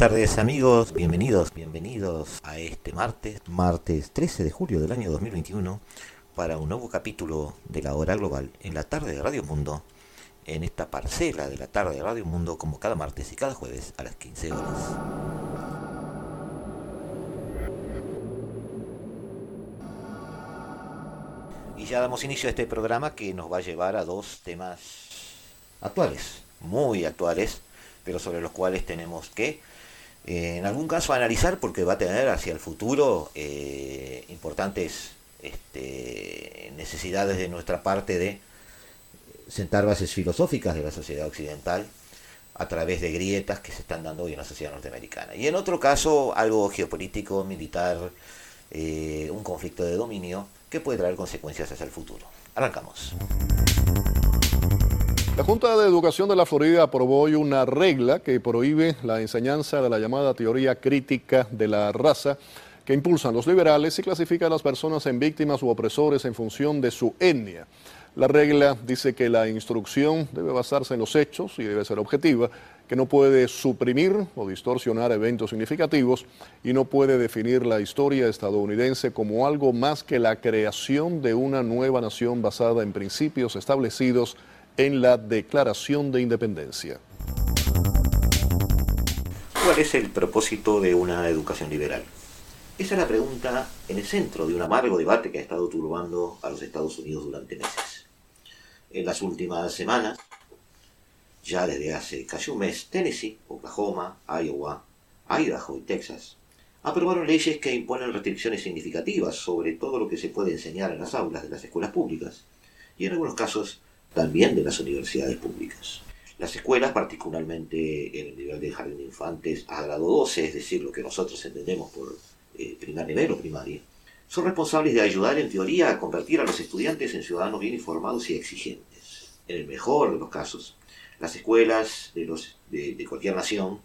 Tardes amigos, bienvenidos, bienvenidos a este martes, martes 13 de julio del año 2021, para un nuevo capítulo de la hora global en la tarde de Radio Mundo, en esta parcela de la tarde de Radio Mundo como cada martes y cada jueves a las 15 horas. Y ya damos inicio a este programa que nos va a llevar a dos temas actuales, muy actuales, pero sobre los cuales tenemos que eh, en algún caso analizar porque va a tener hacia el futuro eh, importantes este, necesidades de nuestra parte de sentar bases filosóficas de la sociedad occidental a través de grietas que se están dando hoy en la sociedad norteamericana. Y en otro caso, algo geopolítico, militar, eh, un conflicto de dominio que puede traer consecuencias hacia el futuro. Arrancamos. La Junta de Educación de la Florida aprobó hoy una regla que prohíbe la enseñanza de la llamada teoría crítica de la raza que impulsan los liberales y clasifica a las personas en víctimas u opresores en función de su etnia. La regla dice que la instrucción debe basarse en los hechos y debe ser objetiva, que no puede suprimir o distorsionar eventos significativos y no puede definir la historia estadounidense como algo más que la creación de una nueva nación basada en principios establecidos en la Declaración de Independencia. ¿Cuál es el propósito de una educación liberal? Esa es la pregunta en el centro de un amargo debate que ha estado turbando a los Estados Unidos durante meses. En las últimas semanas, ya desde hace casi un mes, Tennessee, Oklahoma, Iowa, Idaho y Texas aprobaron leyes que imponen restricciones significativas sobre todo lo que se puede enseñar en las aulas de las escuelas públicas y en algunos casos también de las universidades públicas. Las escuelas, particularmente en el nivel de jardín de infantes a grado 12, es decir, lo que nosotros entendemos por eh, primer nivel o primaria, son responsables de ayudar en teoría a convertir a los estudiantes en ciudadanos bien informados y exigentes. En el mejor de los casos, las escuelas de, los, de, de cualquier nación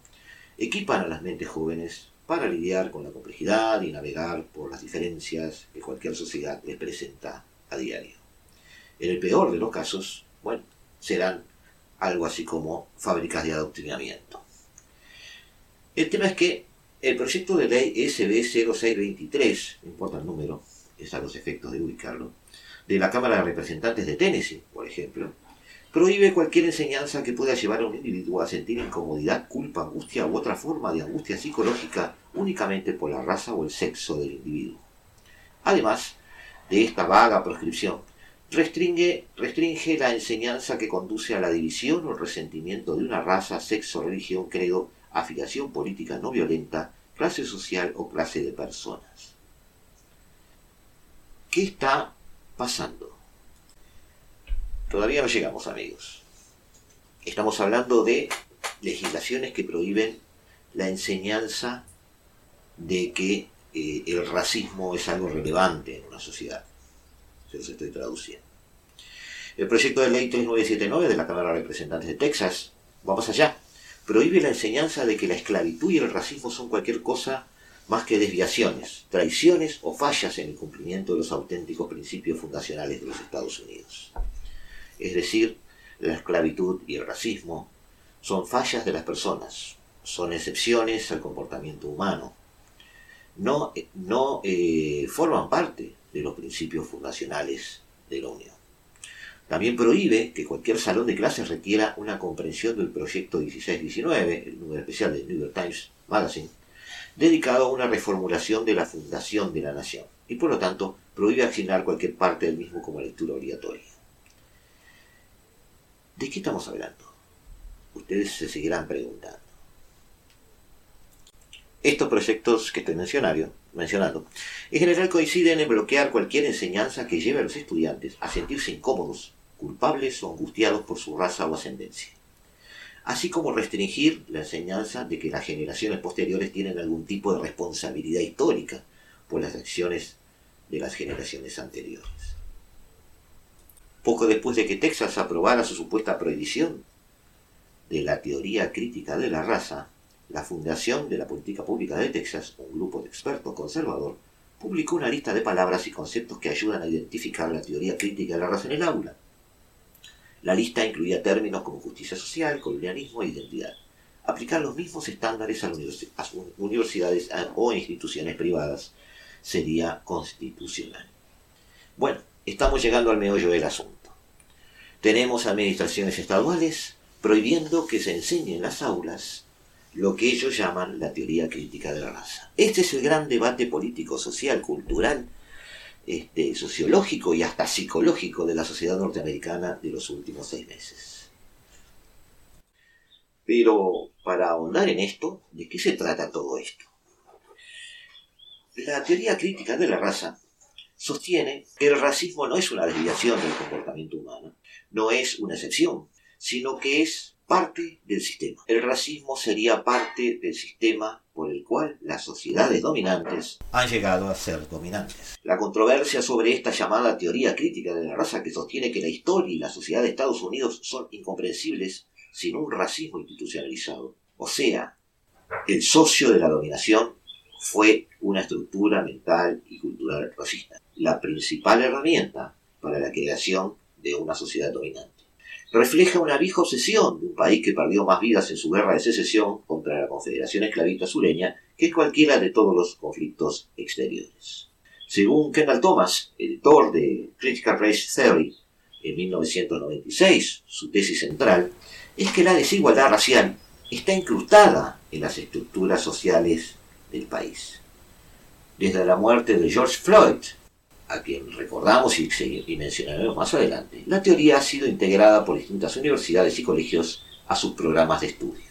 equipan a las mentes jóvenes para lidiar con la complejidad y navegar por las diferencias que cualquier sociedad les presenta a diario. En el peor de los casos, bueno, serán algo así como fábricas de adoctrinamiento. El tema es que el proyecto de ley SB 0623, no importa el número, es a los efectos de ubicarlo, de la Cámara de Representantes de Tennessee, por ejemplo, prohíbe cualquier enseñanza que pueda llevar a un individuo a sentir incomodidad, culpa, angustia u otra forma de angustia psicológica únicamente por la raza o el sexo del individuo. Además de esta vaga proscripción, restringe, restringe la enseñanza que conduce a la división o el resentimiento de una raza, sexo, religión, credo, afiliación política no violenta, clase social o clase de personas. ¿Qué está pasando? Todavía no llegamos, amigos. Estamos hablando de legislaciones que prohíben la enseñanza de que eh, el racismo es algo relevante en una sociedad los estoy traduciendo. El proyecto de ley 3979 de la Cámara de Representantes de Texas va más allá. Prohíbe la enseñanza de que la esclavitud y el racismo son cualquier cosa más que desviaciones, traiciones o fallas en el cumplimiento de los auténticos principios fundacionales de los Estados Unidos. Es decir, la esclavitud y el racismo son fallas de las personas, son excepciones al comportamiento humano. No, no eh, forman parte de los principios fundacionales de la Unión. También prohíbe que cualquier salón de clases requiera una comprensión del proyecto 1619, el número especial del New York Times Magazine, dedicado a una reformulación de la fundación de la nación, y por lo tanto prohíbe asignar cualquier parte del mismo como lectura obligatoria. ¿De qué estamos hablando? Ustedes se seguirán preguntando. Estos proyectos que estoy mencionando mencionando, en general coinciden en bloquear cualquier enseñanza que lleve a los estudiantes a sentirse incómodos, culpables o angustiados por su raza o ascendencia, así como restringir la enseñanza de que las generaciones posteriores tienen algún tipo de responsabilidad histórica por las acciones de las generaciones anteriores. Poco después de que Texas aprobara su supuesta prohibición de la teoría crítica de la raza, la Fundación de la Política Pública de Texas, un grupo de expertos conservador, publicó una lista de palabras y conceptos que ayudan a identificar la teoría crítica de la raza en el aula. La lista incluía términos como justicia social, colonialismo e identidad. Aplicar los mismos estándares a universidades o instituciones privadas sería constitucional. Bueno, estamos llegando al meollo del asunto. Tenemos administraciones estaduales prohibiendo que se enseñe en las aulas lo que ellos llaman la teoría crítica de la raza. Este es el gran debate político, social, cultural, este, sociológico y hasta psicológico de la sociedad norteamericana de los últimos seis meses. Pero para ahondar en esto, ¿de qué se trata todo esto? La teoría crítica de la raza sostiene que el racismo no es una desviación del comportamiento humano, no es una excepción, sino que es parte del sistema. El racismo sería parte del sistema por el cual las sociedades dominantes han llegado a ser dominantes. La controversia sobre esta llamada teoría crítica de la raza que sostiene que la historia y la sociedad de Estados Unidos son incomprensibles sin un racismo institucionalizado. O sea, el socio de la dominación fue una estructura mental y cultural racista, la principal herramienta para la creación de una sociedad dominante refleja una vieja obsesión de un país que perdió más vidas en su guerra de secesión contra la Confederación Esclavista Sureña que cualquiera de todos los conflictos exteriores. Según Kendall Thomas, editor de Critical Race Theory, en 1996, su tesis central es que la desigualdad racial está incrustada en las estructuras sociales del país. Desde la muerte de George Floyd a quien recordamos y, mencionaremos más adelante, la teoría ha sido integrada por distintas universidades y colegios a sus programas de estudio.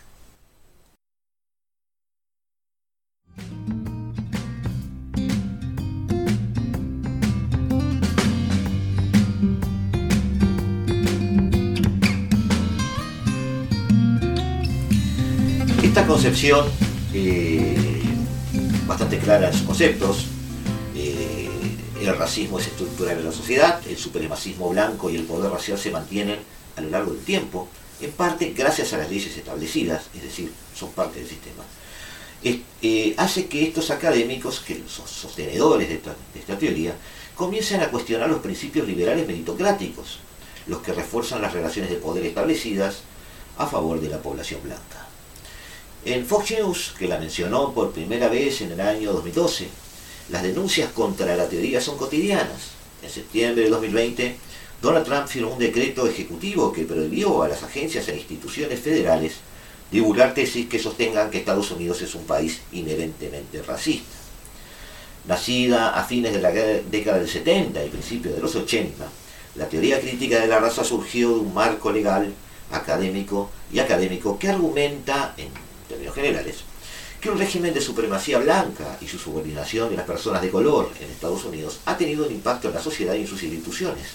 Esta concepción, eh, bastante clara en sus conceptos, el racismo es estructural en la sociedad, el supremacismo blanco y el poder racial se mantienen a lo largo del tiempo, en parte gracias a las leyes establecidas, es decir, son parte del sistema. Eh, hace que estos académicos, que son sostenedores de esta, teoría, comiencen a cuestionar los principios liberales meritocráticos, los que refuerzan las relaciones de poder establecidas a favor de la población blanca. En Fox News, que la mencionó por primera vez en el año 2012, las denuncias contra la teoría son cotidianas. En septiembre de 2020, Donald Trump firmó un decreto ejecutivo que prohibió a las agencias e instituciones federales divulgar tesis que sostengan que Estados Unidos es un país inherentemente racista. Nacida a fines de la década del 70 y principios de los 80, la teoría crítica de la raza surgió de un marco legal, académico y académico que argumenta, en términos generales, que un régimen de supremacía blanca y su subordinación de las personas de color en Estados Unidos ha tenido un impacto en la sociedad y en sus instituciones.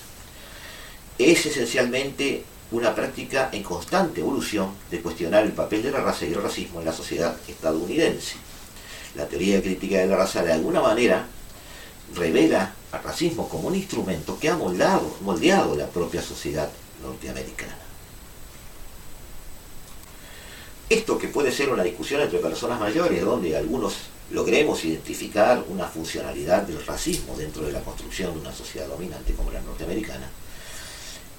Es esencialmente una práctica en constante evolución de cuestionar el papel de la raza y el racismo en la sociedad estadounidense. La teoría crítica de la raza de alguna manera revela al racismo como un instrumento que ha moldeado la propia sociedad norteamericana. Esto que puede ser una discusión entre personas mayores, donde algunos logremos identificar una funcionalidad del racismo dentro de la construcción de una sociedad dominante como la norteamericana,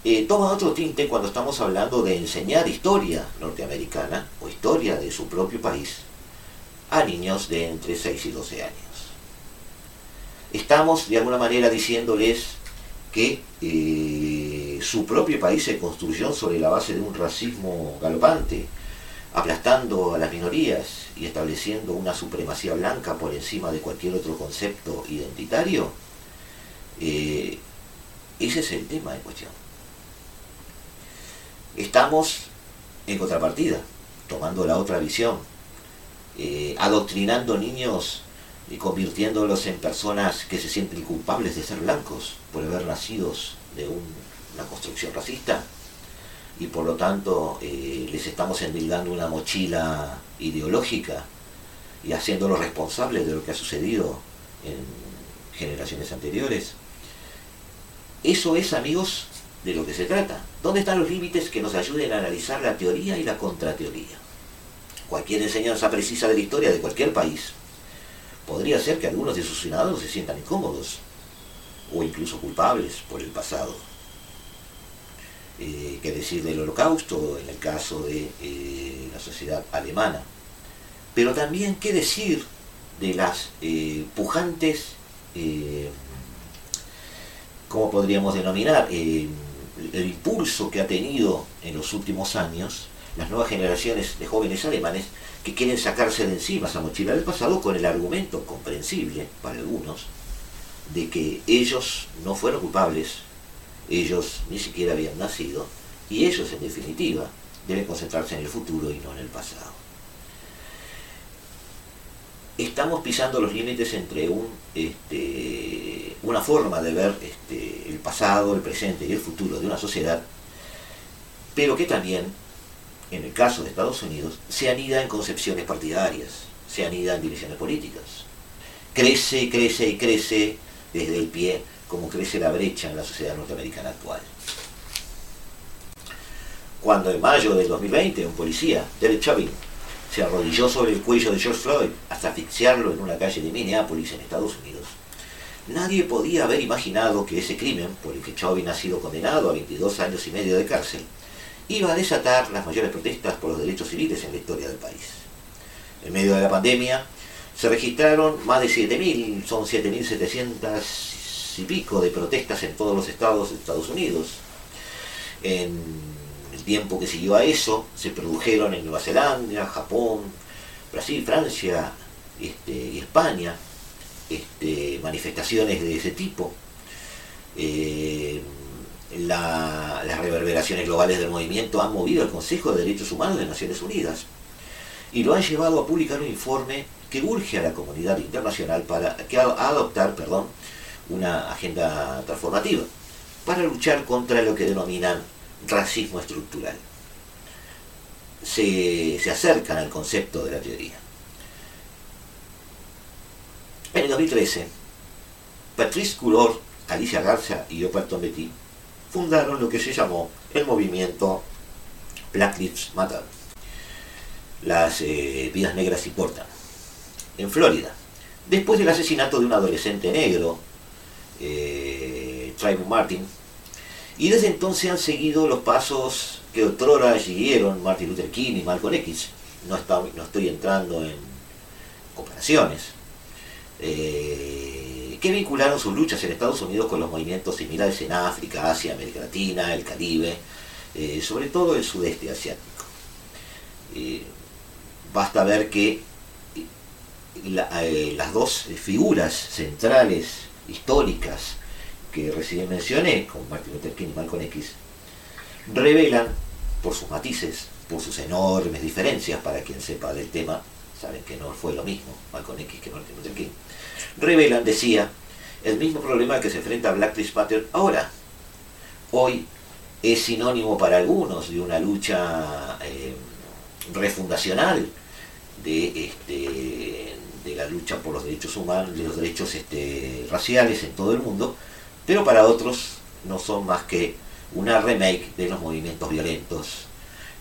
eh, toma otro tinte cuando estamos hablando de enseñar historia norteamericana o historia de su propio país a niños de entre 6 y 12 años. Estamos de alguna manera diciéndoles que eh, su propio país se construyó sobre la base de un racismo galopante, aplastando a las minorías y estableciendo una supremacía blanca por encima de cualquier otro concepto identitario, eh, ese es el tema en cuestión. Estamos en contrapartida, tomando la otra visión, eh, adoctrinando niños y convirtiéndolos en personas que se sienten culpables de ser blancos por haber nacido de una construcción racista y por lo tanto eh, les estamos endilgando una mochila ideológica y haciéndolos responsables de lo que ha sucedido en generaciones anteriores. Eso es, amigos, de lo que se trata. ¿Dónde están los límites que nos ayuden a analizar la teoría y la contrateoría? Cualquier enseñanza precisa de la historia de cualquier país podría ser que algunos de sus ciudadanos se sientan incómodos o incluso culpables por el pasado. Eh, ¿Qué decir del holocausto en el caso de eh, la sociedad alemana? Pero también qué decir de las eh, pujantes, eh, ¿cómo podríamos denominar? el impulso que ha tenido en los últimos años las nuevas generaciones de jóvenes alemanes que quieren sacarse de encima esa mochila del pasado con el argumento comprensible para algunos de que ellos no fueron culpables, ellos ni siquiera habían nacido y ellos en definitiva deben concentrarse en el futuro y no en el pasado. Estamos pisando los límites entre este, una forma de ver este, el pasado, el presente y el futuro de una sociedad, pero que también en el caso de Estados Unidos, se anida en concepciones partidarias, se anida en divisiones políticas. Crece, crece y crece desde el pie como crece la brecha en la sociedad norteamericana actual. Cuando en mayo del 2020 un policía, Derek Chauvin, se arrodilló sobre el cuello de George Floyd hasta asfixiarlo en una calle de Minneapolis en Estados Unidos, nadie podía haber imaginado que ese crimen, por el que Chauvin ha sido condenado a 22 años y medio de cárcel, iba a desatar las mayores protestas por los derechos civiles en la historia del país. En medio de la pandemia se registraron más de 7.000, son 7.700 y pico de protestas en todos los estados de Estados Unidos. En el tiempo que siguió a eso se produjeron en Nueva Zelanda, Japón, Brasil, Francia este, y España este, manifestaciones de ese tipo. Eh, las reverberaciones globales del movimiento han movido al Consejo de Derechos Humanos de Naciones Unidas y lo han llevado a publicar un informe que urge a la comunidad internacional para que adoptar perdón, una agenda transformativa para luchar contra lo que denominan racismo estructural. Se, se acercan al concepto de la teoría. En el 2013, Patrice Coulor, Alicia Garza y Operton Betty fundaron lo que se llamó el movimiento Black Lives Matter. Las eh, vidas negras importan. En Florida, después del asesinato de un adolescente negro, eh, Trayvon Martin, y desde entonces han seguido los pasos que otrora siguieron Martin Luther King y Malcolm X. No, no estoy entrando en comparaciones. Eh, que vincularon sus luchas en Estados Unidos con los movimientos similares en África, Asia, América Latina, el Caribe, eh, sobre todo el sudeste asiático. Eh, basta ver que las dos figuras centrales históricas que recién mencioné, como Martin Luther King y Malcolm X, revelan por sus matices, por sus enormes diferencias, para quien sepa del tema, saben que no fue lo mismo Malcolm X que Martin Luther King, revelan, decía, el mismo problema que se enfrenta Black Lives Matter ahora. Hoy es sinónimo para algunos de una lucha eh, refundacional de, este, la lucha por los derechos humanos, de los derechos este, raciales en todo el mundo, pero para otros no son más que una remake de los movimientos violentos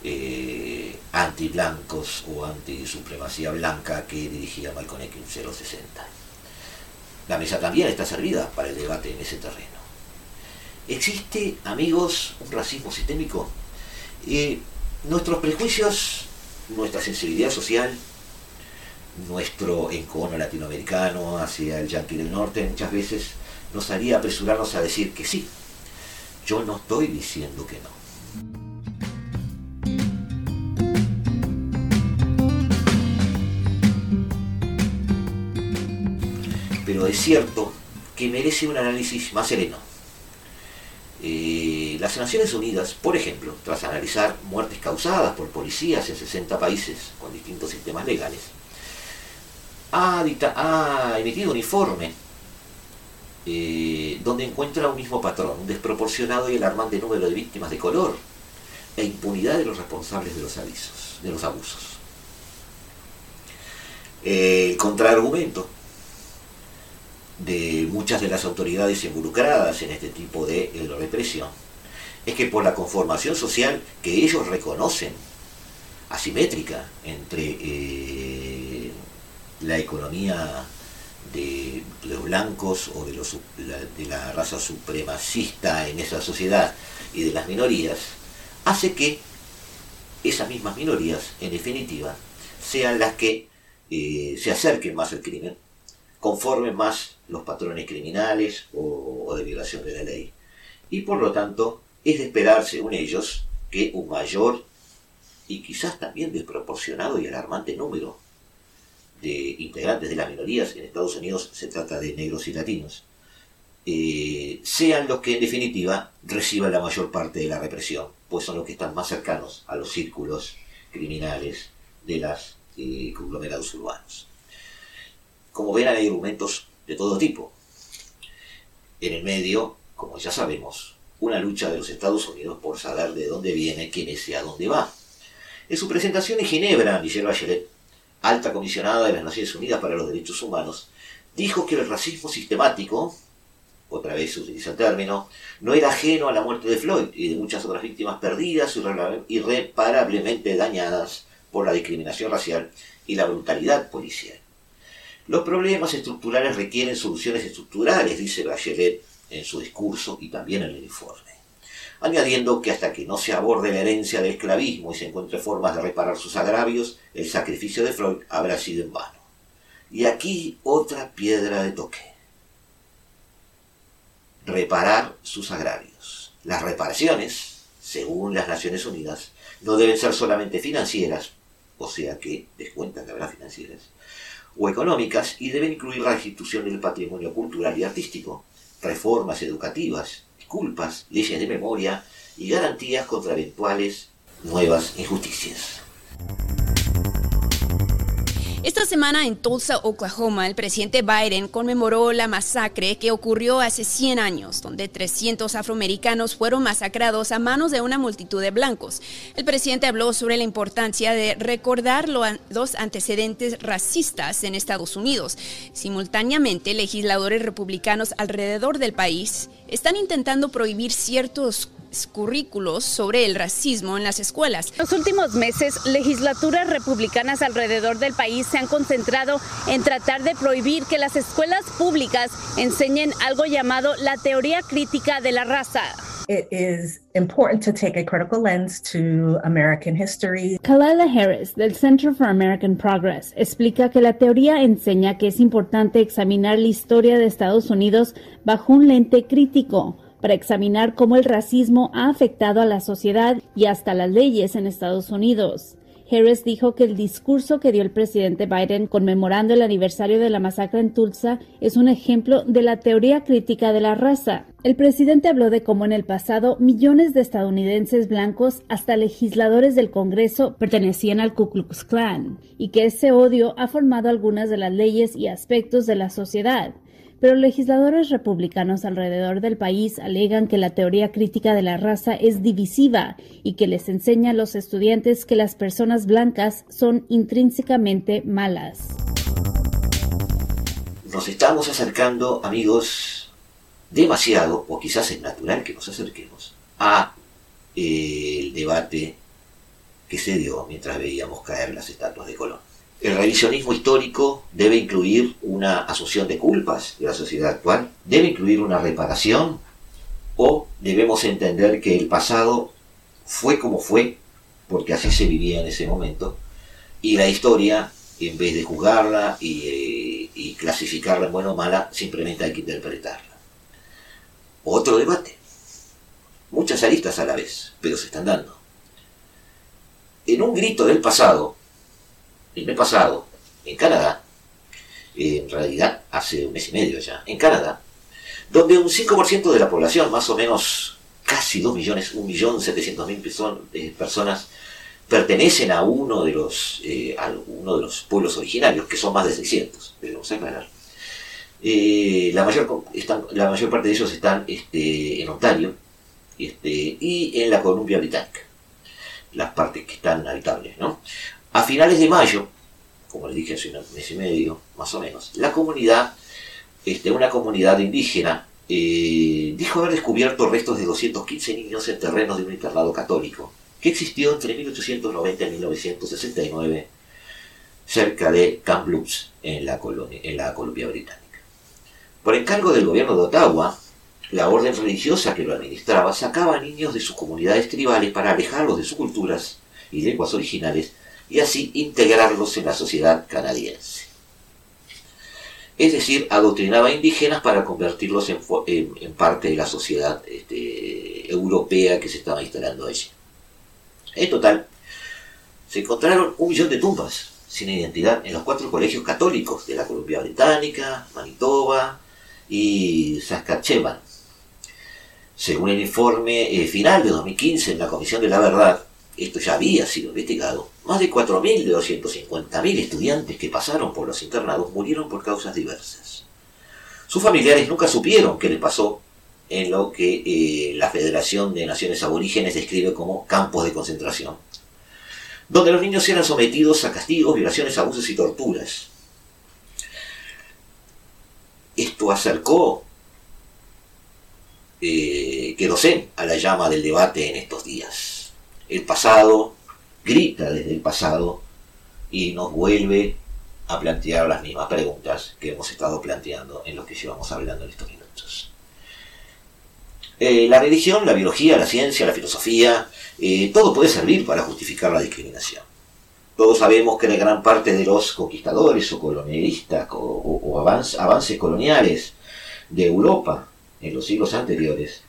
eh, anti-blancos o anti-supremacía blanca que dirigía Malcolm X en los 60. La mesa también está servida para el debate en ese terreno. ¿Existe, amigos, un racismo sistémico? Eh, nuestros prejuicios, nuestra sensibilidad social, nuestro encono latinoamericano hacia el yanqui del norte muchas veces nos haría apresurarnos a decir que sí. Yo no estoy diciendo que no. pero es cierto que merece un análisis más sereno. Eh, las Naciones Unidas, por ejemplo, tras analizar muertes causadas por policías en 60 países con distintos sistemas legales, ha, ha emitido un informe eh, donde encuentra un mismo patrón, un desproporcionado y alarmante número de víctimas de color e impunidad de los responsables de los avisos, de los abusos. El contraargumento de muchas de las autoridades involucradas en este tipo de represión es que por la conformación social que ellos reconocen asimétrica entre eh, la economía de los blancos o de, la raza supremacista en esa sociedad y de las minorías, hace que esas mismas minorías, en definitiva, sean las que eh, se acerquen más al crimen, conformen más los patrones criminales o, o de violación de la ley. Y por lo tanto, es de esperarse en ellos que un mayor y quizás también desproporcionado y alarmante número de integrantes de las minorías, en Estados Unidos se trata de negros y latinos, eh, sean los que en definitiva reciban la mayor parte de la represión, pues son los que están más cercanos a los círculos criminales de los eh, conglomerados urbanos. Como ven, hay argumentos de todo tipo. En el medio, como ya sabemos, una lucha de los Estados Unidos por saber de dónde viene, quién es y a dónde va. En su presentación en Ginebra, Michelle Bachelet alta comisionada de las Naciones Unidas para los Derechos Humanos, dijo que el racismo sistemático, otra vez utiliza el término, no era ajeno a la muerte de Floyd y de muchas otras víctimas perdidas irreparablemente dañadas por la discriminación racial y la brutalidad policial. Los problemas estructurales requieren soluciones estructurales, dice Bachelet en su discurso y también en el informe añadiendo que hasta que no se aborde la herencia del esclavismo y se encuentre formas de reparar sus agravios, el sacrificio de Freud habrá sido en vano. Y aquí otra piedra de toque. Reparar sus agravios. Las reparaciones, según las Naciones Unidas, no deben ser solamente financieras, o sea que descuentan que habrá financieras, o económicas, y deben incluir la restitución del patrimonio cultural y artístico, reformas educativas, culpas, leyes de memoria y garantías contra eventuales nuevas injusticias. Esta semana en Tulsa, Oklahoma, el presidente Biden conmemoró la masacre que ocurrió hace 100 años, donde 300 afroamericanos fueron masacrados a manos de una multitud de blancos. El presidente habló sobre la importancia de recordar los antecedentes racistas en Estados Unidos. Simultáneamente, legisladores republicanos alrededor del país están intentando prohibir ciertos currículos sobre el racismo en las escuelas. En los últimos meses, legislaturas republicanas alrededor del país se han concentrado en tratar de prohibir que las escuelas públicas enseñen algo llamado la teoría crítica de la raza. It is important to take a critical lens to American history. Kalila Harris, del Center for American Progress, explica que la teoría enseña que es importante examinar la historia de Estados Unidos bajo un lente crítico para examinar cómo el racismo ha afectado a la sociedad y hasta las leyes en Estados Unidos. Harris dijo que el discurso que dio el presidente Biden conmemorando el aniversario de la masacre en Tulsa es un ejemplo de la teoría crítica de la raza. El presidente habló de cómo en el pasado millones de estadounidenses blancos, hasta legisladores del Congreso, pertenecían al Ku Klux Klan y que ese odio ha formado algunas de las leyes y aspectos de la sociedad pero legisladores republicanos alrededor del país alegan que la teoría crítica de la raza es divisiva y que les enseña a los estudiantes que las personas blancas son intrínsecamente malas. Nos estamos acercando, amigos, demasiado, o quizás es natural que nos acerquemos, a eh, el debate que se dio mientras veíamos caer las estatuas de Colón. El revisionismo histórico debe incluir una asunción de culpas de la sociedad actual, debe incluir una reparación o debemos entender que el pasado fue como fue, porque así se vivía en ese momento, y la historia, en vez de juzgarla y, eh, clasificarla en buena o mala, simplemente hay que interpretarla. Otro debate. Muchas aristas a la vez, pero se están dando. En un grito del pasado, el mes pasado, en Canadá, en realidad hace un mes y medio ya, en Canadá, donde un 5% de la población, más o menos casi 2 millones, 1.700.000 millón personas, pertenecen a uno de los, eh, a uno de los pueblos originarios, que son más de 600, debemos aclarar. Eh, la, mayor, la mayor parte de ellos están este, en Ontario este, y en la Columbia Británica, las partes que están habitables. ¿no? A finales de mayo, como les dije hace un mes y medio, más o menos, la comunidad, este, una comunidad indígena, eh, dijo haber descubierto restos de 215 niños en terrenos de un internado católico que existió entre 1890 y 1969 cerca de Kamloops, en la, colonia, en la Columbia Británica. Por encargo del gobierno de Ottawa, la orden religiosa que lo administraba sacaba niños de sus comunidades tribales para alejarlos de sus culturas y lenguas originales y así integrarlos en la sociedad canadiense. Es decir, adoctrinaba indígenas para convertirlos en, parte de la sociedad este, europea que se estaba instalando allí. En total, se encontraron un millón de tumbas sin identidad en los cuatro colegios católicos de la Columbia Británica, Manitoba y Saskatchewan. Según el informe eh, final de 2015 en la Comisión de la Verdad, esto ya había sido investigado, más de 4.000 de 250.000 estudiantes que pasaron por los internados murieron por causas diversas. Sus familiares nunca supieron qué les pasó en lo que eh, la Federación de Naciones Aborígenes describe como campos de concentración, donde los niños eran sometidos a castigos, violaciones, abusos y torturas. Esto acercó, eh, quedó a la llama del debate en estos días. El pasado grita desde el pasado y nos vuelve a plantear las mismas preguntas que hemos estado planteando en lo que llevamos hablando en estos minutos. Eh, la religión, la biología, la ciencia, la filosofía, eh, todo puede servir para justificar la discriminación. Todos sabemos que la gran parte de los conquistadores o colonialistas o, avances coloniales de Europa en los siglos anteriores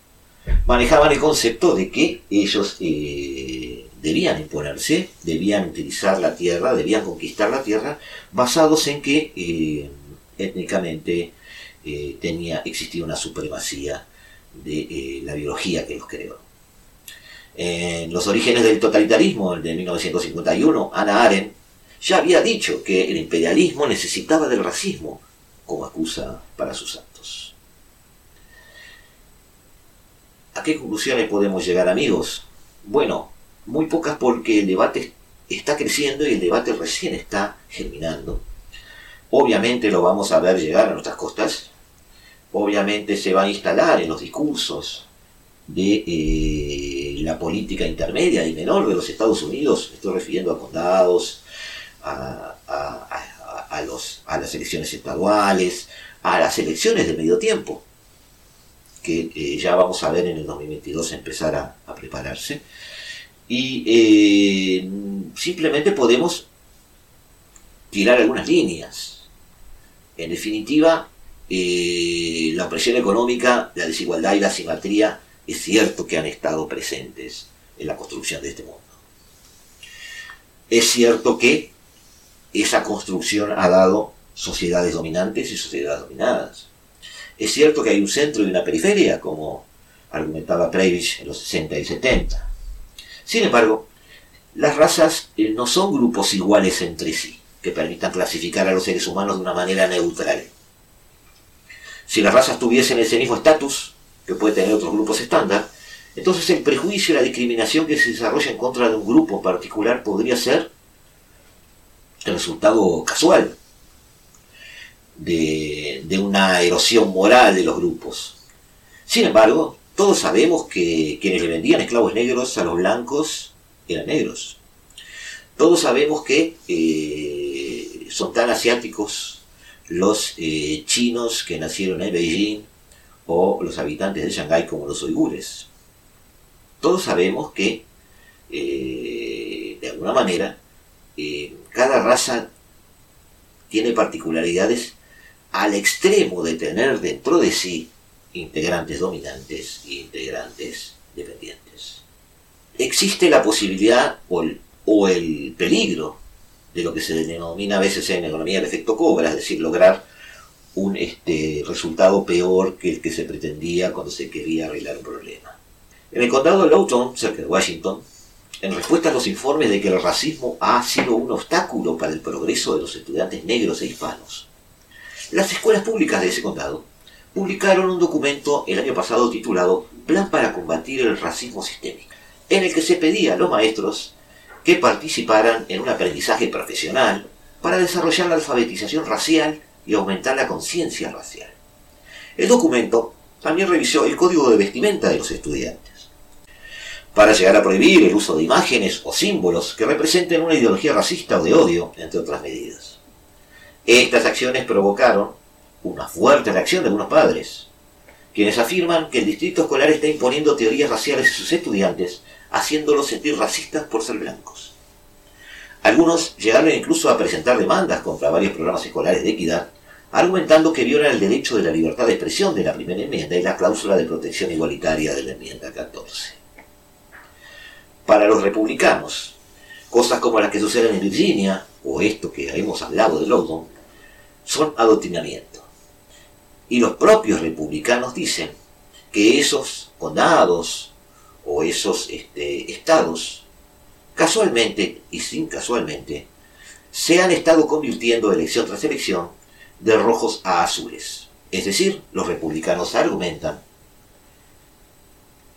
manejaban el concepto de que ellos eh, debían imponerse, debían utilizar la tierra, debían conquistar la tierra, basados en que étnicamente tenía, existía una supremacía de eh, la biología que los creó. En los orígenes del totalitarismo de 1951, Ana Arendt ya había dicho que el imperialismo necesitaba del racismo como excusa para sus ¿A qué conclusiones podemos llegar amigos? Bueno, muy pocas porque el debate está creciendo y el debate recién está germinando. Obviamente lo vamos a ver llegar a nuestras costas, obviamente se va a instalar en los discursos de eh, la política intermedia y menor de los Estados Unidos, estoy refiriendo a condados, a, a las elecciones estaduales, a las elecciones de medio tiempo, que ya vamos a ver en el 2022 empezar a, prepararse. Y eh, simplemente podemos tirar algunas líneas. En definitiva, eh, la opresión económica, la desigualdad y la simetría es cierto que han estado presentes en la construcción de este mundo. Es cierto que esa construcción ha dado sociedades dominantes y sociedades dominadas. Es cierto que hay un centro y una periferia, como argumentaba Prebisch en los 60 y 70. Sin embargo, las razas eh, no son grupos iguales entre sí, que permitan clasificar a los seres humanos de una manera neutral. Si las razas tuviesen ese mismo estatus que puede tener otros grupos estándar, entonces el prejuicio y la discriminación que se desarrolla en contra de un grupo particular podría ser el resultado casual de, una erosión moral de los grupos. Sin embargo, todos sabemos que quienes le vendían esclavos negros a los blancos eran negros. Todos sabemos que eh, son tan asiáticos los eh, chinos que nacieron en Beijing o los habitantes de Shanghái como los uigures. Todos sabemos que, eh, de alguna manera, cada raza tiene particularidades al extremo de tener dentro de sí integrantes dominantes e integrantes dependientes. Existe la posibilidad o o el peligro de lo que se denomina a veces en economía el efecto cobra, es decir, lograr un este, resultado peor que el que se pretendía cuando se quería arreglar un problema. En el condado de Lowton, cerca de Washington, en respuesta a los informes de que el racismo ha sido un obstáculo para el progreso de los estudiantes negros e hispanos, las escuelas públicas de ese condado publicaron un documento el año pasado titulado Plan para combatir el racismo sistémico, en el que se pedía a los maestros que participaran en un aprendizaje profesional para desarrollar la alfabetización racial y aumentar la conciencia racial. El documento también revisó el código de vestimenta de los estudiantes, para llegar a prohibir el uso de imágenes o símbolos que representen una ideología racista o de odio, entre otras medidas. Estas acciones provocaron una fuerte reacción de algunos padres, quienes afirman que el distrito escolar está imponiendo teorías raciales a sus estudiantes, haciéndolos sentir racistas por ser blancos. Algunos llegaron incluso a presentar demandas contra varios programas escolares de equidad, argumentando que violan el derecho de la libertad de expresión de la primera enmienda y la cláusula de protección igualitaria de la enmienda 14. Para los republicanos, cosas como las que suceden en Virginia, o esto que hemos hablado de London, son adoctrinamiento. Y los propios republicanos dicen que esos condados o esos este, estados, casualmente y sin casualmente, se han estado convirtiendo elección tras elección de rojos a azules. Es decir, los republicanos argumentan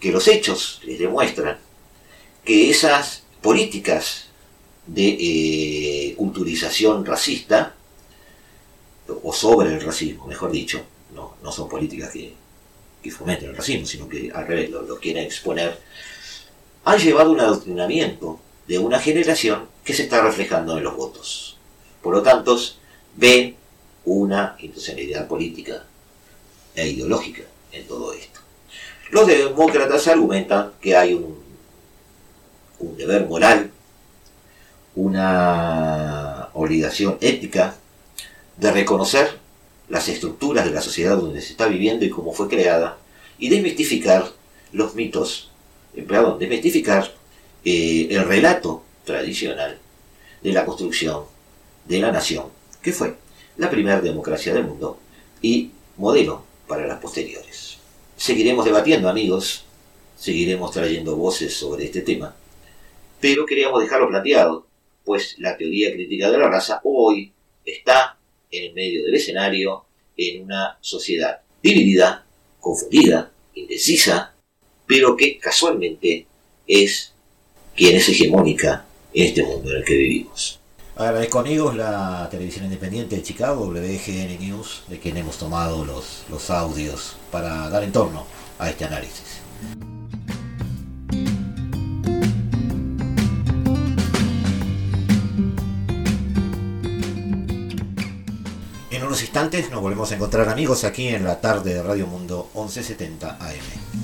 que los hechos les demuestran que esas políticas de eh, culturización racista, o sobre el racismo, mejor dicho, no, no son políticas que, que, fomenten el racismo, sino que al revés lo, lo quieren exponer, han llevado un adoctrinamiento de una generación que se está reflejando en los votos. Por lo tanto, ven una intencionalidad política e ideológica en todo esto. Los demócratas argumentan que hay un, un deber moral, una obligación ética de reconocer las estructuras de la sociedad donde se está viviendo y cómo fue creada, y desmistificar los mitos, eh, perdón, desmistificar eh, el relato tradicional de la construcción de la nación, que fue la primera democracia del mundo y modelo para las posteriores. Seguiremos debatiendo, amigos, seguiremos trayendo voces sobre este tema, pero queríamos dejarlo planteado, pues la teoría crítica de la raza hoy está en el medio del escenario en una sociedad dividida, confundida, indecisa, pero que casualmente es quien es hegemónica en este mundo en el que vivimos. Agradezco amigos la televisión independiente de Chicago, WGN News, de quien hemos tomado los, los audios para dar en torno a este análisis. Instantes nos volvemos a encontrar amigos aquí en la tarde de Radio Mundo 1170 AM.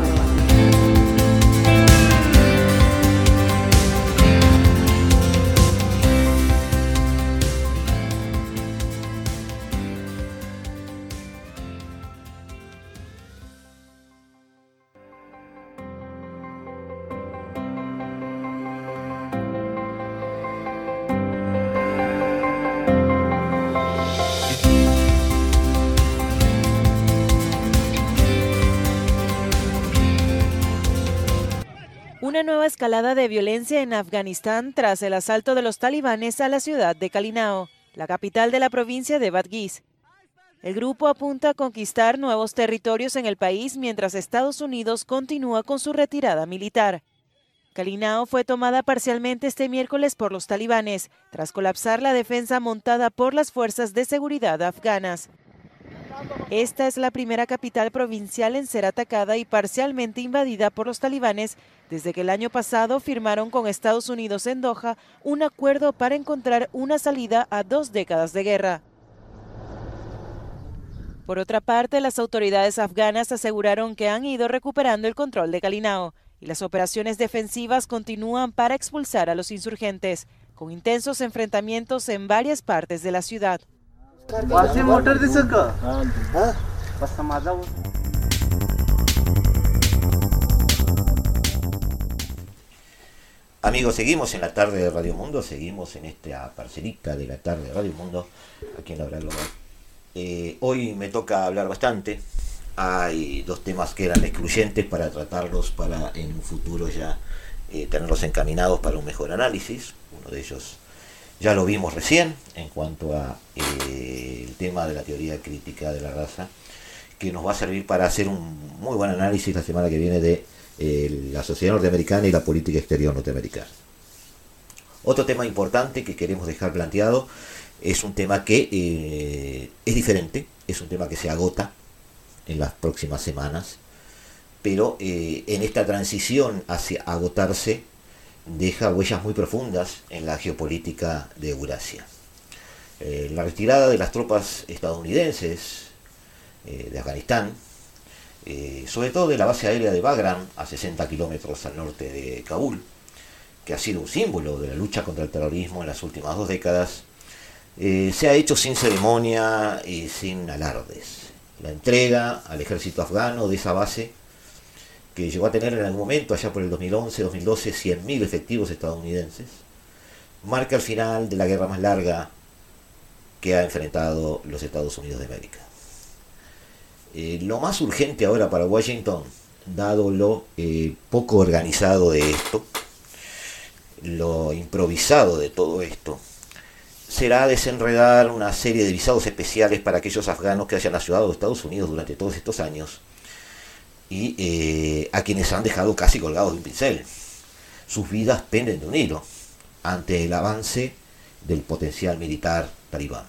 escalada de violencia en Afganistán tras el asalto de los talibanes a la ciudad de Kalinao, la capital de la provincia de Badghis. El grupo apunta a conquistar nuevos territorios en el país mientras Estados Unidos continúa con su retirada militar. Kalinao fue tomada parcialmente este miércoles por los talibanes, tras colapsar la defensa montada por las fuerzas de seguridad afganas. Esta es la primera capital provincial en ser atacada y parcialmente invadida por los talibanes desde que el año pasado firmaron con Estados Unidos en Doha un acuerdo para encontrar una salida a dos décadas de guerra. Por otra parte, las autoridades afganas aseguraron que han ido recuperando el control de Kalinao y las operaciones defensivas continúan para expulsar a los insurgentes, con intensos enfrentamientos en varias partes de la ciudad. Amigos, seguimos en la tarde de Radio Mundo, seguimos en esta parcelita de la tarde de Radio Mundo, aquí en la global. Eh, hoy me toca hablar bastante. Hay dos temas que eran excluyentes para tratarlos para en un futuro ya eh, tenerlos encaminados para un mejor análisis. Uno de ellos ya lo vimos recién en cuanto a eh, el tema de la teoría crítica de la raza, que nos va a servir para hacer un muy buen análisis la semana que viene de la sociedad norteamericana y la política exterior norteamericana. Otro tema importante que queremos dejar planteado es un tema que eh, es diferente, es un tema que se agota en las próximas semanas, pero eh, en esta transición hacia agotarse deja huellas muy profundas en la geopolítica de Eurasia. Eh, la retirada de las tropas estadounidenses de Afganistán eh, sobre todo de la base aérea de Bagram, a 60 kilómetros al norte de Kabul, que ha sido un símbolo de la lucha contra el terrorismo en las últimas dos décadas, eh, se ha hecho sin ceremonia y sin alardes. La entrega al ejército afgano de esa base, que llegó a tener en algún momento, allá por el 2011-2012, 100.000 efectivos estadounidenses, marca el final de la guerra más larga que ha enfrentado los Estados Unidos de América. Eh, lo más urgente ahora para Washington, dado lo eh, poco organizado de esto, lo improvisado de todo esto, será desenredar una serie de visados especiales para aquellos afganos que hayan ayudado a Estados Unidos durante todos estos años y eh, a quienes han dejado casi colgados de un pincel. Sus vidas penden de un hilo ante el avance del potencial militar talibán.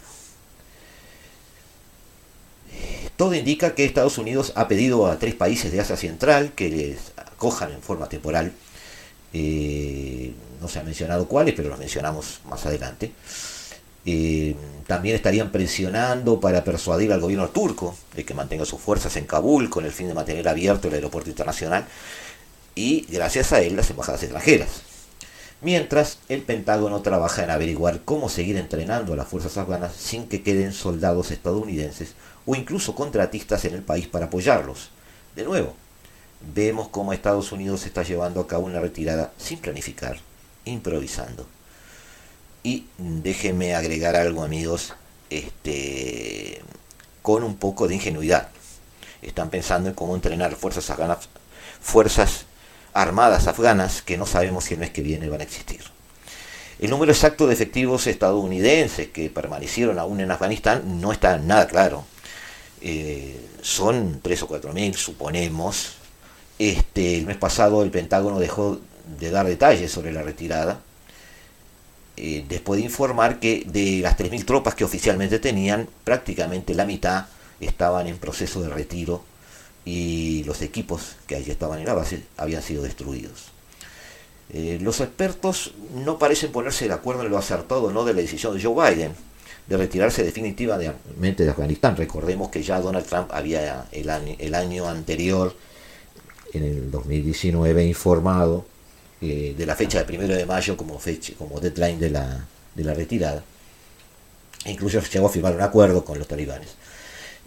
Todo indica que Estados Unidos ha pedido a tres países de Asia Central que les acojan en forma temporal. Eh, no se ha mencionado cuáles, pero los mencionamos más adelante. Eh, también estarían presionando para persuadir al gobierno turco de que mantenga sus fuerzas en Kabul con el fin de mantener abierto el aeropuerto internacional y gracias a él las embajadas extranjeras. Mientras el Pentágono trabaja en averiguar cómo seguir entrenando a las fuerzas afganas sin que queden soldados estadounidenses o incluso contratistas en el país para apoyarlos. De nuevo, vemos cómo Estados Unidos está llevando a cabo una retirada sin planificar, improvisando. Y déjenme agregar algo, amigos, este, con un poco de ingenuidad. Están pensando en cómo entrenar fuerzas afganas, fuerzas armadas afganas que no sabemos si el mes que viene van a existir. El número exacto de efectivos estadounidenses que permanecieron aún en Afganistán no está nada claro. Eh, son 3 o 4 mil, suponemos. Este, el mes pasado el Pentágono dejó de dar detalles sobre la retirada, eh, después de informar que de las 3.000 tropas que oficialmente tenían, prácticamente la mitad estaban en proceso de retiro y los equipos que allí estaban en la base habían sido destruidos. Eh, los expertos no parecen ponerse de acuerdo en lo acertado no de la decisión de Joe Biden de retirarse definitivamente de Afganistán. Recordemos que ya Donald Trump había el año, el año anterior, en el 2019, informado eh, de la fecha del 1 de mayo como, fecha, como deadline de la, de la retirada. E incluso llegó a firmar un acuerdo con los talibanes.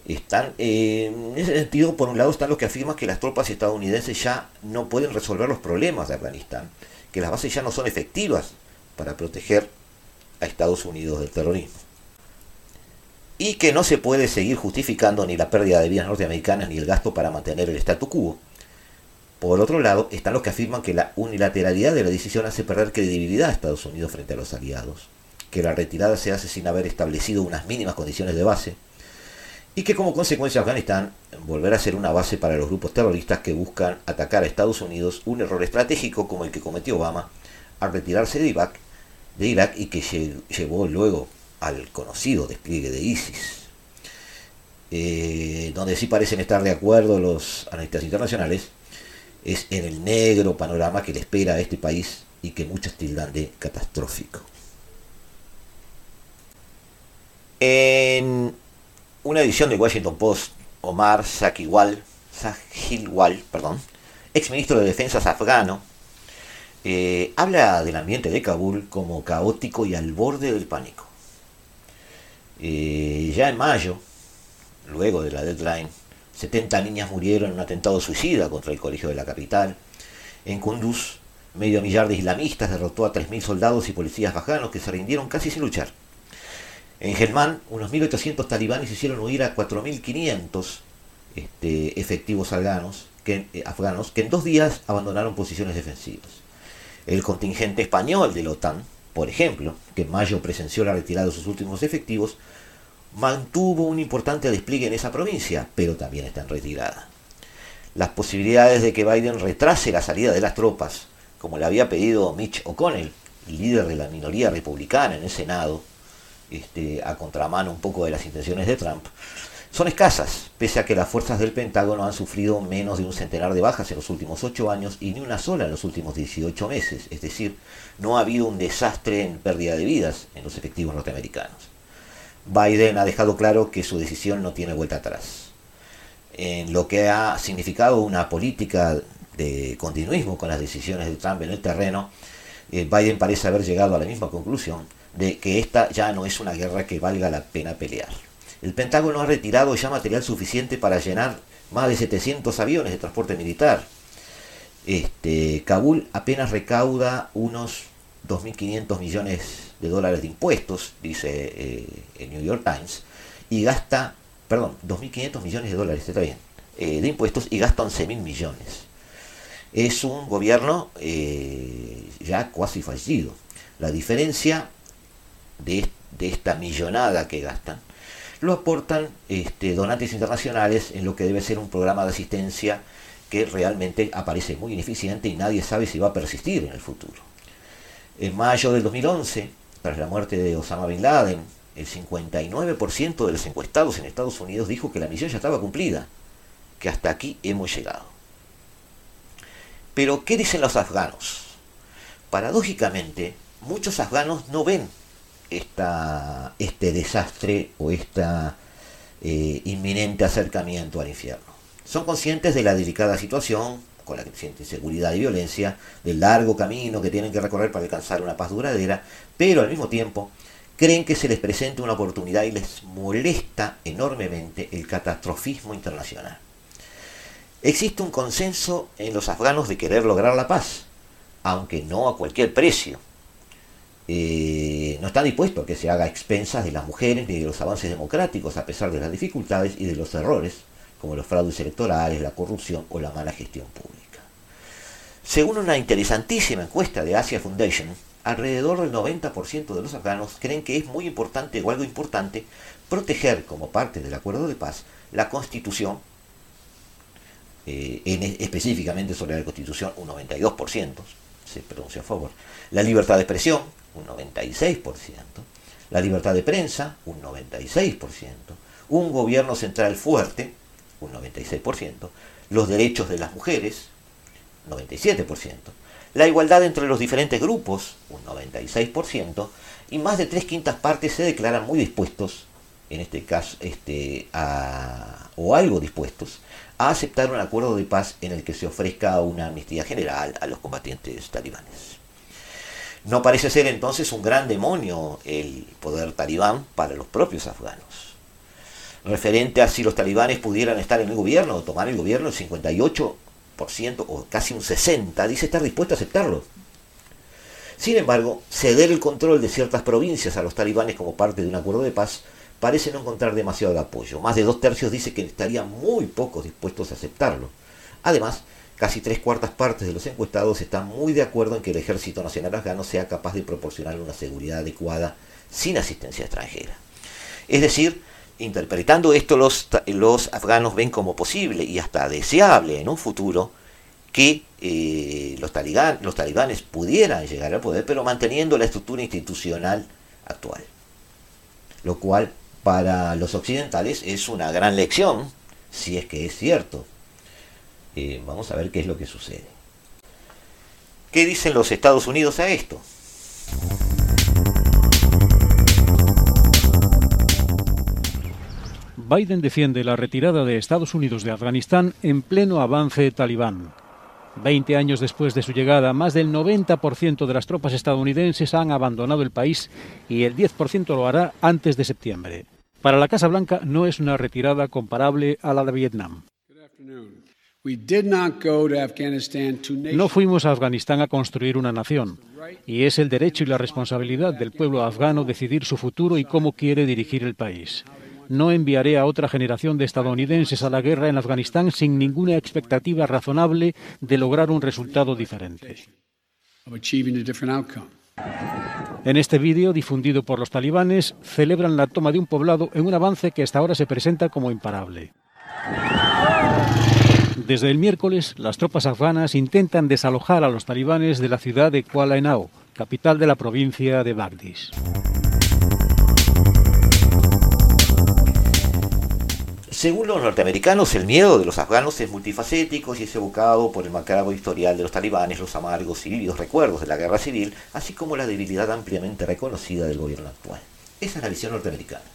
Están, eh, en ese sentido, por un lado están los que afirman que las tropas estadounidenses ya no pueden resolver los problemas de Afganistán, que las bases ya no son efectivas para proteger a Estados Unidos del terrorismo y que no se puede seguir justificando ni la pérdida de vidas norteamericanas ni el gasto para mantener el statu quo. Por otro lado, están los que afirman que la unilateralidad de la decisión hace perder credibilidad a Estados Unidos frente a los aliados, que la retirada se hace sin haber establecido unas mínimas condiciones de base, y que como consecuencia Afganistán volverá a ser una base para los grupos terroristas que buscan atacar a Estados Unidos, un error estratégico como el que cometió Obama al retirarse de Irak, de Irak y que llevó luego al conocido despliegue de ISIS, eh, donde sí parecen estar de acuerdo los analistas internacionales, es en el negro panorama que le espera a este país y que muchos tildan de catastrófico. En una edición de Washington Post, Omar Sakilwal, perdón, exministro de Defensa afgano, eh, habla del ambiente de Kabul como caótico y al borde del pánico. Eh, ya en mayo, luego de la deadline, 70 niñas murieron en un atentado suicida contra el colegio de la capital. En Kunduz, medio millar de islamistas derrotó a 3.000 soldados y policías afganos que se rindieron casi sin luchar. En Helmand, unos 1.800 talibanes hicieron huir a 4.500 este, efectivos afganos que, eh, afganos que en dos días abandonaron posiciones defensivas. El contingente español de la OTAN, por ejemplo, que en mayo presenció la retirada de sus últimos efectivos, mantuvo un importante despliegue en esa provincia, pero también está en retirada. Las posibilidades de que Biden retrase la salida de las tropas, como le había pedido Mitch O'Connell, líder de la minoría republicana en el Senado, este, a contramano un poco de las intenciones de Trump, son escasas, pese a que las fuerzas del Pentágono han sufrido menos de un centenar de bajas en los últimos ocho años y ni una sola en los últimos 18 meses, es decir, no ha habido un desastre en pérdida de vidas en los efectivos norteamericanos. Biden ha dejado claro que su decisión no tiene vuelta atrás. En lo que ha significado una política de continuismo con las decisiones de Trump en el terreno, eh, Biden parece haber llegado a la misma conclusión de que esta ya no es una guerra que valga la pena pelear. El Pentágono ha retirado ya material suficiente para llenar más de 700 aviones de transporte militar. Este, Kabul apenas recauda unos 2.500 millones de dólares de impuestos, dice eh, el New York Times, y gasta, perdón, 2.500 millones de dólares, está bien, eh, de impuestos y gasta 11.000 millones. Es un gobierno eh, ya casi fallido. La diferencia de, de esta millonada que gastan lo aportan este, donantes internacionales en lo que debe ser un programa de asistencia que realmente aparece muy ineficiente y nadie sabe si va a persistir en el futuro. En mayo del 2011, tras la muerte de Osama Bin Laden, el 59% de los encuestados en Estados Unidos dijo que la misión ya estaba cumplida, que hasta aquí hemos llegado. Pero, ¿qué dicen los afganos? Paradójicamente, muchos afganos no ven esta, este desastre o este inminente acercamiento al infierno. Son conscientes de la delicada situación, con la creciente inseguridad y violencia, del largo camino que tienen que recorrer para alcanzar una paz duradera, pero al mismo tiempo creen que se les presenta una oportunidad y les molesta enormemente el catastrofismo internacional. Existe un consenso en los afganos de querer lograr la paz, aunque no a cualquier precio, eh, no está dispuesto a que se haga a expensas de las mujeres ni de los avances democráticos, a pesar de las dificultades y de los errores, como los fraudes electorales, la corrupción o la mala gestión pública. Según una interesantísima encuesta de Asia Foundation, alrededor del 90% de los afganos creen que es muy importante o algo importante proteger como parte del acuerdo de paz la constitución, eh, específicamente sobre la constitución un 92% se pronuncia a favor, la libertad de expresión, un 96%, la libertad de prensa, un 96%, un gobierno central fuerte, un 96%, los derechos de las mujeres, 97%, la igualdad entre los diferentes grupos, un 96%, y más de tres quintas partes se declaran muy dispuestos, en este caso, este, a, o algo dispuestos, a aceptar un acuerdo de paz en el que se ofrezca una amnistía general a los combatientes talibanes. No parece ser entonces un gran demonio el poder talibán para los propios afganos. Referente a si los talibanes pudieran estar en el gobierno o tomar el gobierno, el 58% o casi un 60% dice estar dispuesto a aceptarlo. Sin embargo, ceder el control de ciertas provincias a los talibanes como parte de un acuerdo de paz parece no encontrar demasiado apoyo. Más de dos tercios dice que estarían muy pocos dispuestos a aceptarlo. Además, Casi tres cuartas partes de los encuestados están muy de acuerdo en que el Ejército Nacional Afgano sea capaz de proporcionar una seguridad adecuada sin asistencia extranjera. Es decir, interpretando esto, los, afganos ven como posible y hasta deseable en un futuro que eh, los, los talibanes pudieran llegar al poder, pero manteniendo la estructura institucional actual. Lo cual para los occidentales es una gran lección, si es que es cierto, eh, vamos a ver qué es lo que sucede. ¿Qué dicen los Estados Unidos a esto? Biden defiende la retirada de Estados Unidos de Afganistán en pleno avance talibán. Veinte años después de su llegada, más del 90% de las tropas estadounidenses han abandonado el país y el 10% lo hará antes de septiembre. Para la Casa Blanca no es una retirada comparable a la de Vietnam. No fuimos a Afganistán a construir una nación, y es el derecho y la responsabilidad del pueblo afgano decidir su futuro y cómo quiere dirigir el país. No enviaré a otra generación de estadounidenses a la guerra en Afganistán sin ninguna expectativa razonable de lograr un resultado diferente. En este vídeo, difundido por los talibanes, celebran la toma de un poblado en un avance que hasta ahora se presenta como imparable. Desde el miércoles, las tropas afganas intentan desalojar a los talibanes de la ciudad de Kuala Enau, capital de la provincia de Bagdis. Según los norteamericanos, el miedo de los afganos es multifacético y es evocado por el macabro historial de los talibanes, los amargos y vívidos recuerdos de la guerra civil, así como la debilidad ampliamente reconocida del gobierno actual. Esa es la visión norteamericana.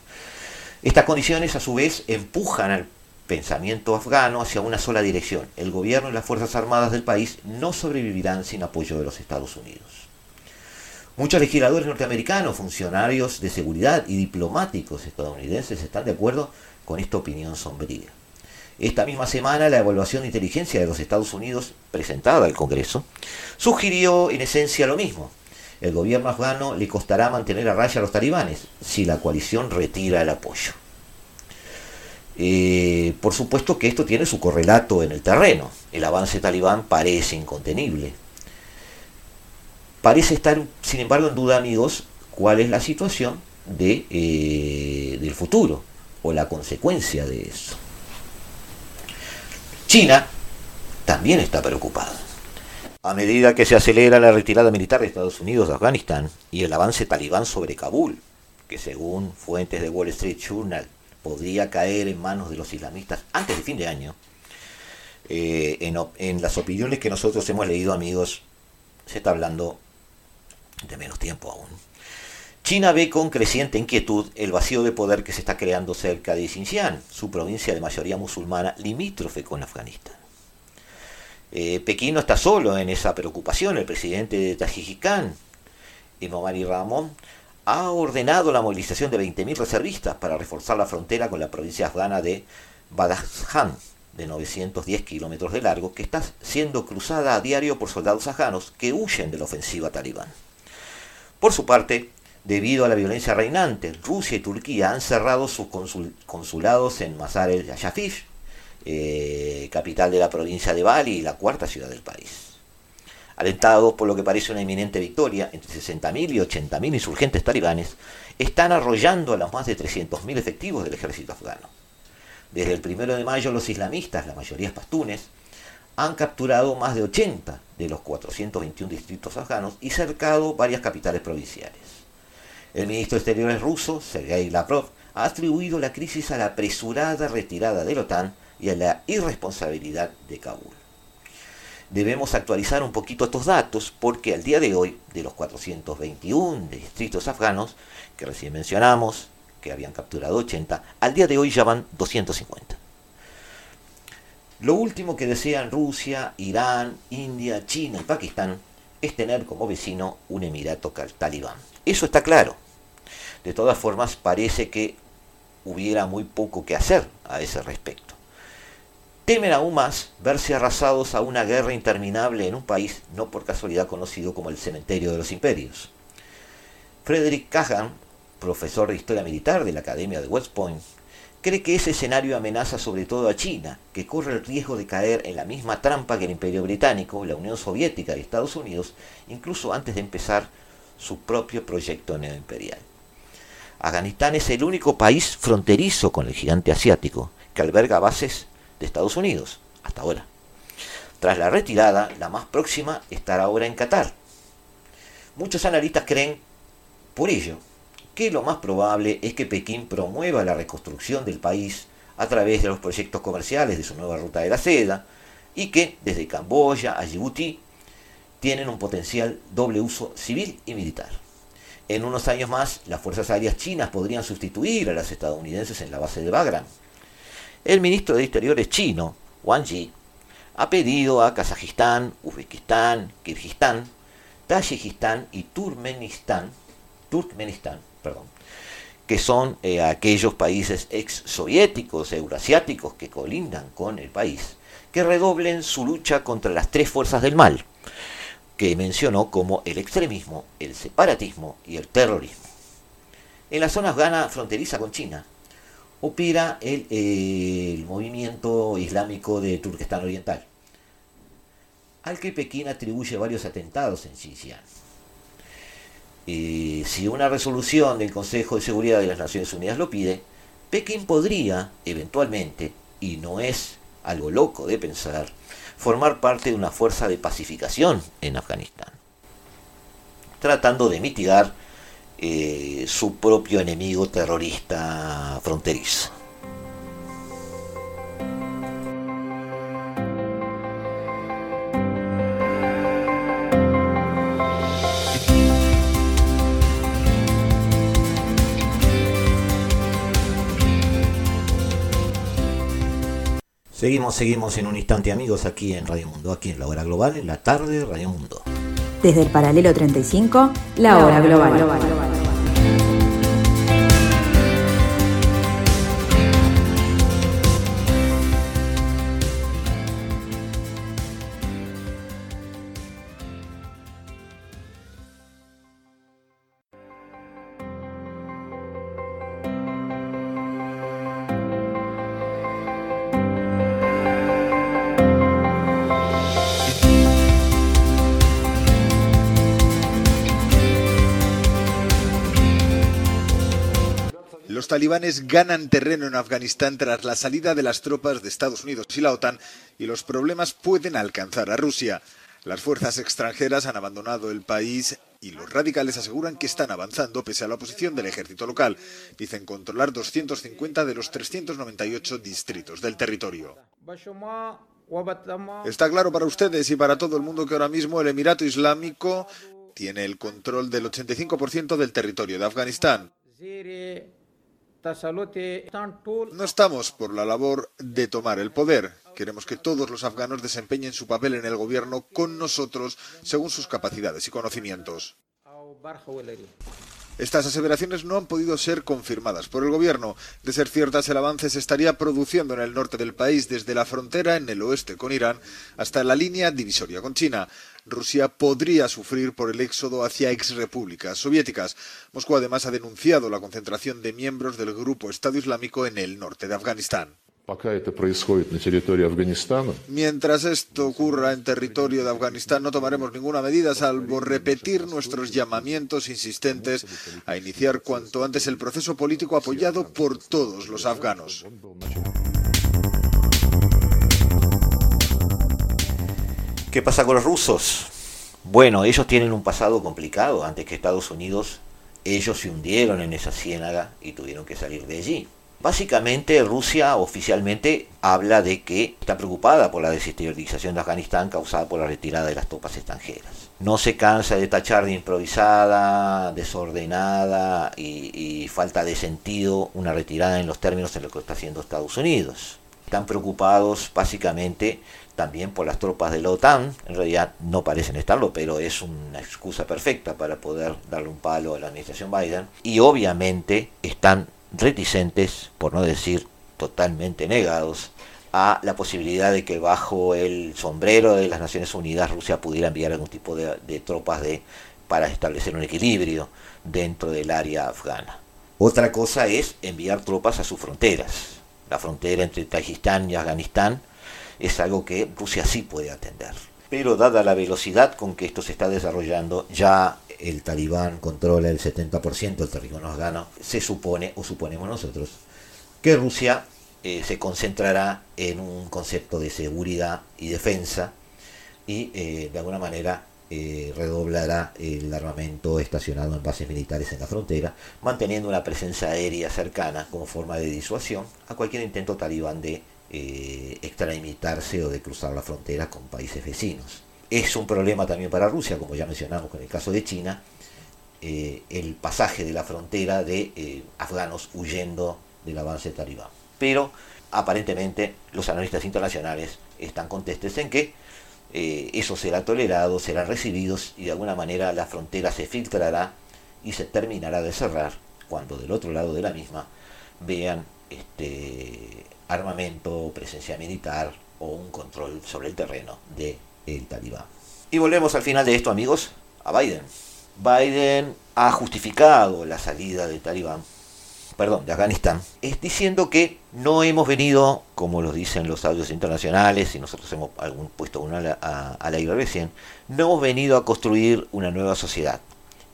Estas condiciones, a su vez, empujan al pensamiento afgano hacia una sola dirección. El gobierno y las Fuerzas Armadas del país no sobrevivirán sin apoyo de los Estados Unidos. Muchos legisladores norteamericanos, funcionarios de seguridad y diplomáticos estadounidenses están de acuerdo con esta opinión sombría. Esta misma semana la evaluación de inteligencia de los Estados Unidos, presentada al Congreso, sugirió en esencia lo mismo. El gobierno afgano le costará mantener a raya a los talibanes si la coalición retira el apoyo. Eh, por supuesto que esto tiene su correlato en el terreno. El avance talibán parece incontenible. Parece estar, sin embargo, en duda, amigos, cuál es la situación de, eh, del futuro o la consecuencia de eso. China también está preocupada. A medida que se acelera la retirada militar de Estados Unidos de Afganistán y el avance talibán sobre Kabul, que según fuentes de Wall Street Journal podría caer en manos de los islamistas antes del fin de año, eh, en, las opiniones que nosotros hemos leído, amigos, se está hablando de menos tiempo aún. China ve con creciente inquietud el vacío de poder que se está creando cerca de Xinjiang, su provincia de mayoría musulmana limítrofe con Afganistán. Eh, Pekín no está solo en esa preocupación. El presidente de Tajikistán, Imomari Ramón, ha ordenado la movilización de 20.000 reservistas para reforzar la frontera con la provincia afgana de Badakhshan, de 910 kilómetros de largo, que está siendo cruzada a diario por soldados afganos que huyen de la ofensiva talibán. Por su parte, debido a la violencia reinante, Rusia y Turquía han cerrado sus consulados en Mazar el Yashafif, eh, capital de la provincia de Bali y la cuarta ciudad del país alentados por lo que parece una inminente victoria, entre 60.000 y 80.000 insurgentes talibanes están arrollando a los más de 300.000 efectivos del ejército afgano. Desde el 1 de mayo los islamistas, la mayoría pastunes, han capturado más de 80 de los 421 distritos afganos y cercado varias capitales provinciales. El ministro de Exteriores ruso, Sergei Lavrov, ha atribuido la crisis a la apresurada retirada de la OTAN y a la irresponsabilidad de Kabul debemos actualizar un poquito estos datos porque al día de hoy, de los 421 distritos afganos que recién mencionamos, que habían capturado 80, al día de hoy ya van 250. Lo último que desean Rusia, Irán, India, China y Pakistán es tener como vecino un emirato talibán. Eso está claro. De todas formas, parece que hubiera muy poco que hacer a ese respecto temen aún más verse arrasados a una guerra interminable en un país no por casualidad conocido como el cementerio de los imperios. Frederick Kagan, profesor de historia militar de la Academia de West Point, cree que ese escenario amenaza sobre todo a China, que corre el riesgo de caer en la misma trampa que el Imperio Británico, la Unión Soviética y Estados Unidos, incluso antes de empezar su propio proyecto neoimperial. Afganistán es el único país fronterizo con el gigante asiático que alberga bases de Estados Unidos, hasta ahora. Tras la retirada, la más próxima estará ahora en Qatar. Muchos analistas creen, por ello, que lo más probable es que Pekín promueva la reconstrucción del país a través de los proyectos comerciales de su nueva ruta de la seda y que desde Camboya a Djibouti tienen un potencial doble uso civil y militar. En unos años más, las fuerzas aéreas chinas podrían sustituir a las estadounidenses en la base de Bagram. El ministro de Exteriores chino, Wang Yi, ha pedido a Kazajistán, Uzbekistán, Kirguistán, Tayikistán y Turkmenistán, Turkmenistán, que son eh, aquellos países ex soviéticos, eurasiáticos que colindan con el país, que redoblen su lucha contra las tres fuerzas del mal, que mencionó como el extremismo, el separatismo y el terrorismo. En la zona afgana fronteriza con China, opera el, el movimiento islámico de Turquestán Oriental, al que Pekín atribuye varios atentados en Xinjiang. Si una resolución del Consejo de Seguridad de las Naciones Unidas lo pide, Pekín podría, eventualmente, y no es algo loco de pensar, formar parte de una fuerza de pacificación en Afganistán, tratando de mitigar eh, su propio enemigo terrorista fronterizo. Seguimos, seguimos en un instante amigos aquí en Radio Mundo, aquí en la hora global, en la tarde Radio Mundo. Desde el paralelo 35, la hora global. Talibanes ganan terreno en Afganistán tras la salida de las tropas de Estados Unidos y la OTAN y los problemas pueden alcanzar a Rusia. Las fuerzas extranjeras han abandonado el país y los radicales aseguran que están avanzando pese a la oposición del ejército local. Dicen controlar 250 de los 398 distritos del territorio. Está claro para ustedes y para todo el mundo que ahora mismo el Emirato Islámico tiene el control del 85% del territorio de Afganistán. No estamos por la labor de tomar el poder. Queremos que todos los afganos desempeñen su papel en el gobierno con nosotros según sus capacidades y conocimientos. Estas aseveraciones no han podido ser confirmadas por el gobierno. De ser ciertas, el avance se estaría produciendo en el norte del país, desde la frontera en el oeste con Irán hasta la línea divisoria con China. Rusia podría sufrir por el éxodo hacia exrepúblicas soviéticas. Moscú además ha denunciado la concentración de miembros del grupo Estado Islámico en el norte de Afganistán. Mientras esto ocurra en territorio de Afganistán, no tomaremos ninguna medida salvo repetir nuestros llamamientos insistentes a iniciar cuanto antes el proceso político apoyado por todos los afganos. ¿Qué pasa con los rusos? Bueno, ellos tienen un pasado complicado. Antes que Estados Unidos, ellos se hundieron en esa ciénaga y tuvieron que salir de allí. Básicamente Rusia oficialmente habla de que está preocupada por la desestabilización de Afganistán causada por la retirada de las tropas extranjeras. No se cansa de tachar de improvisada, desordenada y, falta de sentido una retirada en los términos en los que está haciendo Estados Unidos. Están preocupados básicamente también por las tropas de la OTAN, en realidad no parecen estarlo, pero es una excusa perfecta para poder darle un palo a la administración Biden, y obviamente están reticentes, por no decir totalmente negados, a la posibilidad de que bajo el sombrero de las Naciones Unidas Rusia pudiera enviar algún tipo de, tropas de, para establecer un equilibrio dentro del área afgana. Otra cosa es enviar tropas a sus fronteras. La frontera entre Tayikistán y Afganistán es algo que Rusia sí puede atender. Pero dada la velocidad con que esto se está desarrollando, ya el talibán controla el 70% del territorio afgano, se supone, o suponemos nosotros, que Rusia eh, se concentrará en un concepto de seguridad y defensa y eh, de alguna manera eh, redoblará el armamento estacionado en bases militares en la frontera, manteniendo una presencia aérea cercana como forma de disuasión a cualquier intento talibán de eh, extralimitarse o de cruzar la frontera con países vecinos. Es un problema también para Rusia, como ya mencionamos con el caso de China, eh, el pasaje de la frontera de eh, afganos huyendo del avance talibán. Pero aparentemente los analistas internacionales están contestes en que eh, eso será tolerado, serán recibidos y de alguna manera la frontera se filtrará y se terminará de cerrar cuando del otro lado de la misma vean este armamento, presencia militar o un control sobre el terreno de el talibán. Y volvemos al final de esto, amigos, a Biden. Biden ha justificado la salida del talibán, perdón, de Afganistán, es diciendo que no hemos venido, como lo dicen los audios internacionales, y nosotros hemos algún, puesto uno al aire recién, no hemos venido a construir una nueva sociedad.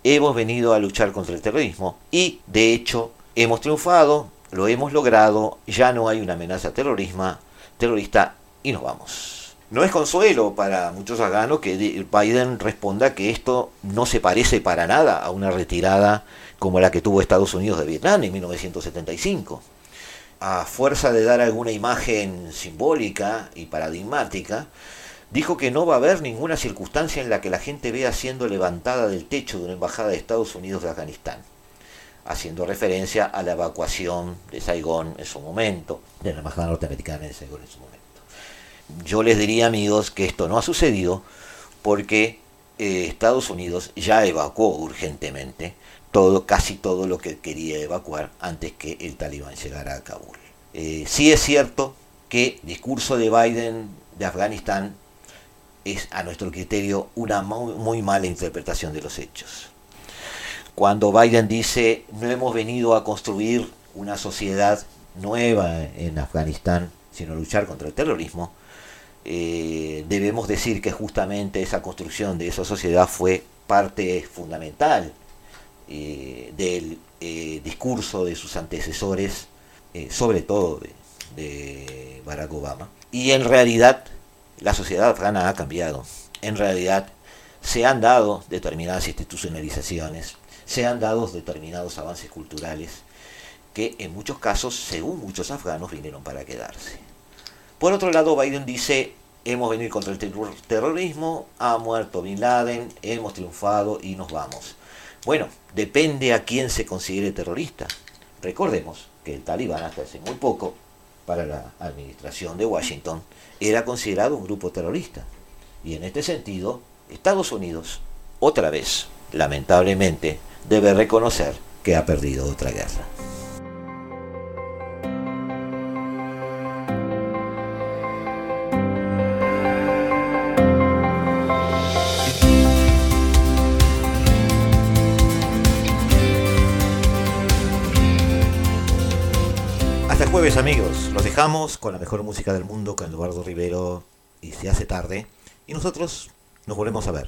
Hemos venido a luchar contra el terrorismo y, de hecho, hemos triunfado, lo hemos logrado, ya no hay una amenaza terrorismo, terrorista y nos vamos. No es consuelo para muchos afganos que Biden responda que esto no se parece para nada a una retirada como la que tuvo Estados Unidos de Vietnam en 1975. A fuerza de dar alguna imagen simbólica y paradigmática, dijo que no va a haber ninguna circunstancia en la que la gente vea siendo levantada del techo de una embajada de Estados Unidos de Afganistán, haciendo referencia a la evacuación de Saigón en su momento, de la embajada norteamericana en Saigón en su momento. Yo les diría, amigos, que esto no ha sucedido porque eh, Estados Unidos ya evacuó urgentemente todo, casi todo lo que quería evacuar antes que el talibán llegara a Kabul. Eh, sí es cierto que el discurso de Biden de Afganistán es a nuestro criterio una muy mala interpretación de los hechos. Cuando Biden dice no hemos venido a construir una sociedad nueva en Afganistán, sino luchar contra el terrorismo, eh, debemos decir que justamente esa construcción de esa sociedad fue parte fundamental eh, del eh, discurso de sus antecesores, sobre todo de, Barack Obama. Y en realidad la sociedad afgana ha cambiado. En realidad se han dado determinadas institucionalizaciones, se han dado determinados avances culturales que en muchos casos, según muchos afganos, vinieron para quedarse. Por otro lado, Biden dice, hemos venido contra el terrorismo, ha muerto Bin Laden, hemos triunfado y nos vamos. Bueno, depende a quién se considere terrorista. Recordemos que el talibán hasta hace muy poco, para la administración de Washington, era considerado un grupo terrorista. Y en este sentido, Estados Unidos, otra vez, lamentablemente, debe reconocer que ha perdido otra guerra. jueves amigos, los dejamos con la mejor música del mundo con Eduardo Rivero y se hace tarde y nosotros nos volvemos a ver.